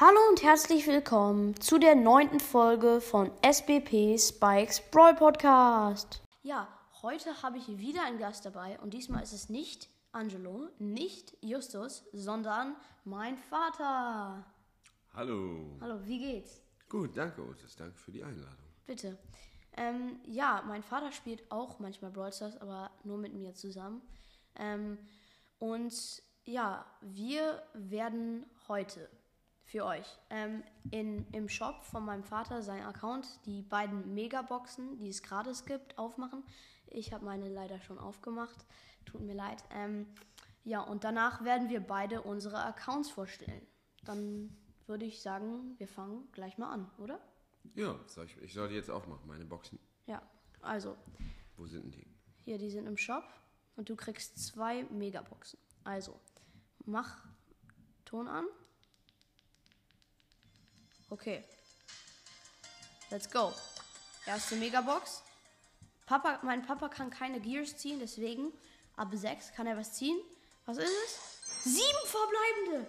Hallo und herzlich willkommen zu der neunten Folge von SBP Spikes Brawl Podcast. Ja, heute habe ich wieder einen Gast dabei und diesmal ist es nicht Angelo, nicht Justus, sondern mein Vater. Hallo. Hallo, wie geht's? Gut, danke, Otis. Danke für die Einladung. Bitte. Ähm, ja, mein Vater spielt auch manchmal Brawl Stars, aber nur mit mir zusammen. Ähm, und ja, wir werden heute für euch ähm, in, im Shop von meinem Vater, sein Account, die beiden Megaboxen, die es gratis gibt, aufmachen. Ich habe meine leider schon aufgemacht. Tut mir leid. Ähm, ja, und danach werden wir beide unsere Accounts vorstellen. Dann würde ich sagen, wir fangen gleich mal an, oder? Ja, soll ich, ich soll die jetzt aufmachen, meine Boxen. Ja, also Wo sind denn die? hier, die sind im Shop und du kriegst zwei Megaboxen. Also, mach Ton an. Okay. Let's go. Erste Megabox. Papa, mein Papa kann keine Gears ziehen, deswegen ab 6 kann er was ziehen. Was ist es? Sieben verbleibende.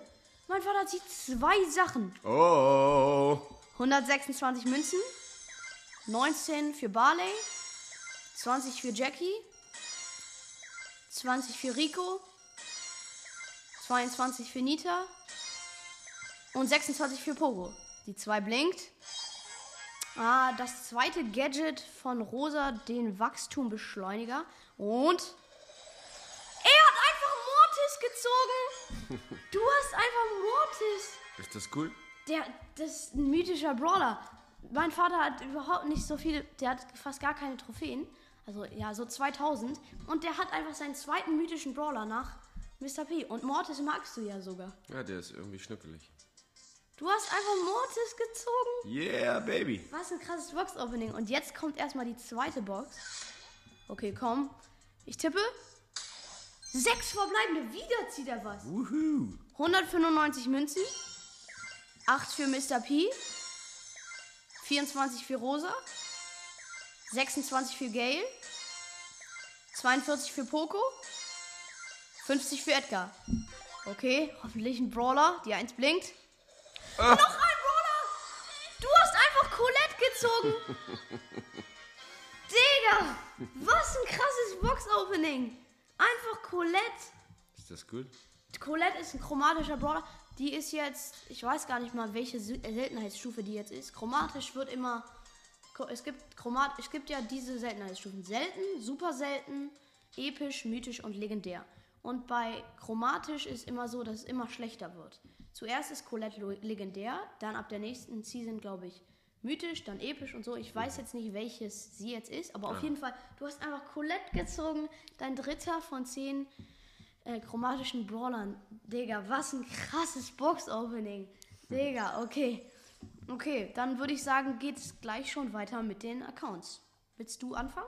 Mein Vater zieht zwei Sachen. Oh! 126 Münzen, 19 für Barley, 20 für Jackie, 20 für Rico, 22 für Nita und 26 für Pogo. Die 2 blinkt. Ah, das zweite Gadget von Rosa, den Wachstumbeschleuniger. Und er hat einfach Mortis gezogen. Du hast einfach Mortis. Ist das cool? Der, das ist ein mythischer Brawler. Mein Vater hat überhaupt nicht so viele, der hat fast gar keine Trophäen. Also ja, so 2000. Und der hat einfach seinen zweiten mythischen Brawler nach Mr. P. Und Mortis magst du ja sogar. Ja, der ist irgendwie schnuckelig. Du hast einfach Mortis gezogen. Yeah, Baby. Was ein krasses Box-Opening. Und jetzt kommt erstmal die zweite Box. Okay, komm. Ich tippe. Sechs verbleibende. Wieder zieht er was. Wuhu. 195 Münzen. 8 für Mr. P. 24 für Rosa. 26 für Gale. 42 für Poco. 50 für Edgar. Okay, hoffentlich ein Brawler. Die 1 blinkt. Noch ein Brawler! Du hast einfach Colette gezogen! Digga! Was ein krasses Box-Opening! Einfach Colette! Ist das cool? Colette ist ein chromatischer Brawler. Die ist jetzt, ich weiß gar nicht mal, welche äh, Seltenheitsstufe die jetzt ist. Chromatisch wird immer, es gibt Chromat, es gibt ja diese Seltenheitsstufen. Selten, super selten, episch, mythisch und legendär. Und bei chromatisch ist immer so, dass es immer schlechter wird. Zuerst ist Colette legendär, dann ab der nächsten Season, glaube ich, mythisch, dann episch und so. Ich weiß jetzt nicht, welches sie jetzt ist, aber auf jeden Fall, du hast einfach Colette gezogen, dein dritter von zehn äh, chromatischen Brawlern. Digga, was ein krasses Box-Opening. Digga, okay. Okay, dann würde ich sagen, geht es gleich schon weiter mit den Accounts. Willst du anfangen?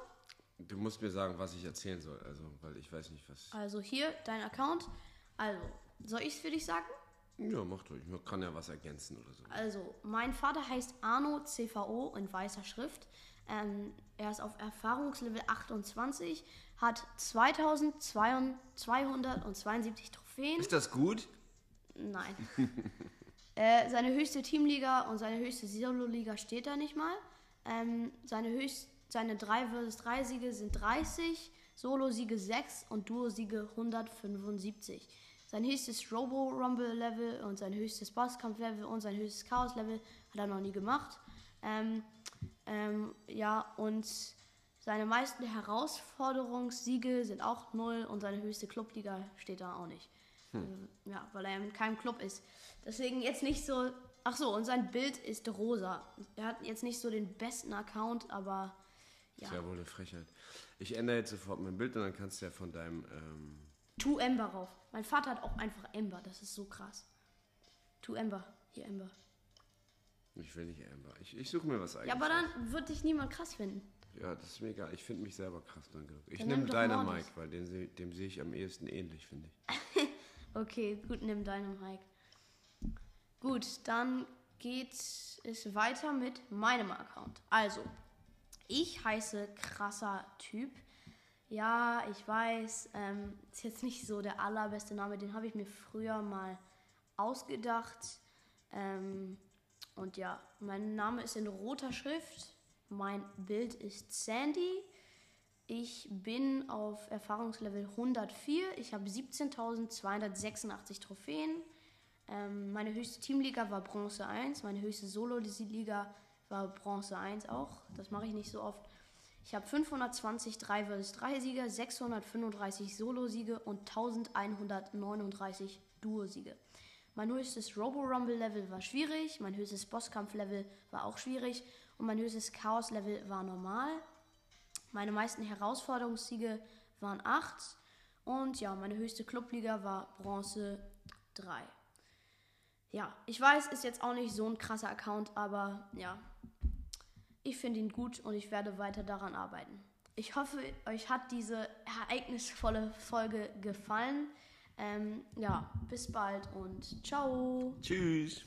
Du musst mir sagen, was ich erzählen soll, also, weil ich weiß nicht, was. Also hier, dein Account. Also, soll ich es für dich sagen? Ja, mach durch. Man kann ja was ergänzen oder so. Also, mein Vater heißt Arno CVO in weißer Schrift. Ähm, er ist auf Erfahrungslevel 28, hat 2272 Trophäen. Ist das gut? Nein. äh, seine höchste Teamliga und seine höchste Solo-Liga steht da nicht mal. Ähm, seine, höchst, seine 3 vs 3 Siege sind 30, Solo-Siege 6 und Duo-Siege 175. Sein höchstes Robo-Rumble-Level und sein höchstes Bosskampf-Level und sein höchstes Chaos-Level hat er noch nie gemacht. Ähm, ähm, ja, und seine meisten Herausforderungssiege sind auch 0 und seine höchste Clubliga steht da auch nicht. Äh, Ja, weil er in keinem Club ist. Deswegen jetzt nicht so. Ach so, und sein Bild ist rosa. Er hat jetzt nicht so den besten Account, aber ja. Ist ja wohl eine Frechheit. Ich ändere jetzt sofort mein Bild und dann kannst du ja von deinem. Ähm, Tu Ember rauf. Mein Vater hat auch einfach Ember. Das ist so krass. Tu Ember. Hier Ember. ich will nicht Amber. Ich, ich suche mir was eigenes. Ja, aber dann wird dich niemand krass finden. Ja, das ist mir egal. Ich finde mich selber krass dann genug. Ich nehme nimm doch deiner Mortis. Mike, weil den, dem sehe ich am ehesten ähnlich, finde ich. Okay, gut, nimm deinen Mike. Gut, dann geht es weiter mit meinem Account. Also, ich heiße krasser Typ. Ja, ich weiß, ähm, ist jetzt nicht so der allerbeste Name, den habe ich mir früher mal ausgedacht. Ähm, und ja, mein Name ist in roter Schrift. Mein Bild ist Sandy. Ich bin auf Erfahrungslevel 104. Ich habe 17.286 Trophäen. Ähm, meine höchste Teamliga war Bronze 1. Meine höchste Solo-Liga war Bronze 1 auch. Das mache ich nicht so oft. Ich habe 520 3 vs 3 Siege, 635 Solo-Siege und 1139 Duo-Siege. Mein höchstes Robo-Rumble-Level war schwierig, mein höchstes Bosskampf-Level war auch schwierig und mein höchstes Chaos-Level war normal. Meine meisten Herausforderungssiege waren 8 und ja, meine höchste Clubliga war Bronze 3. Ja, ich weiß, ist jetzt auch nicht so ein krasser Account, aber ja, ich finde ihn gut und ich werde weiter daran arbeiten. Ich hoffe, euch hat diese ereignisvolle Folge gefallen. Ähm, ja, bis bald und ciao. Tschüss.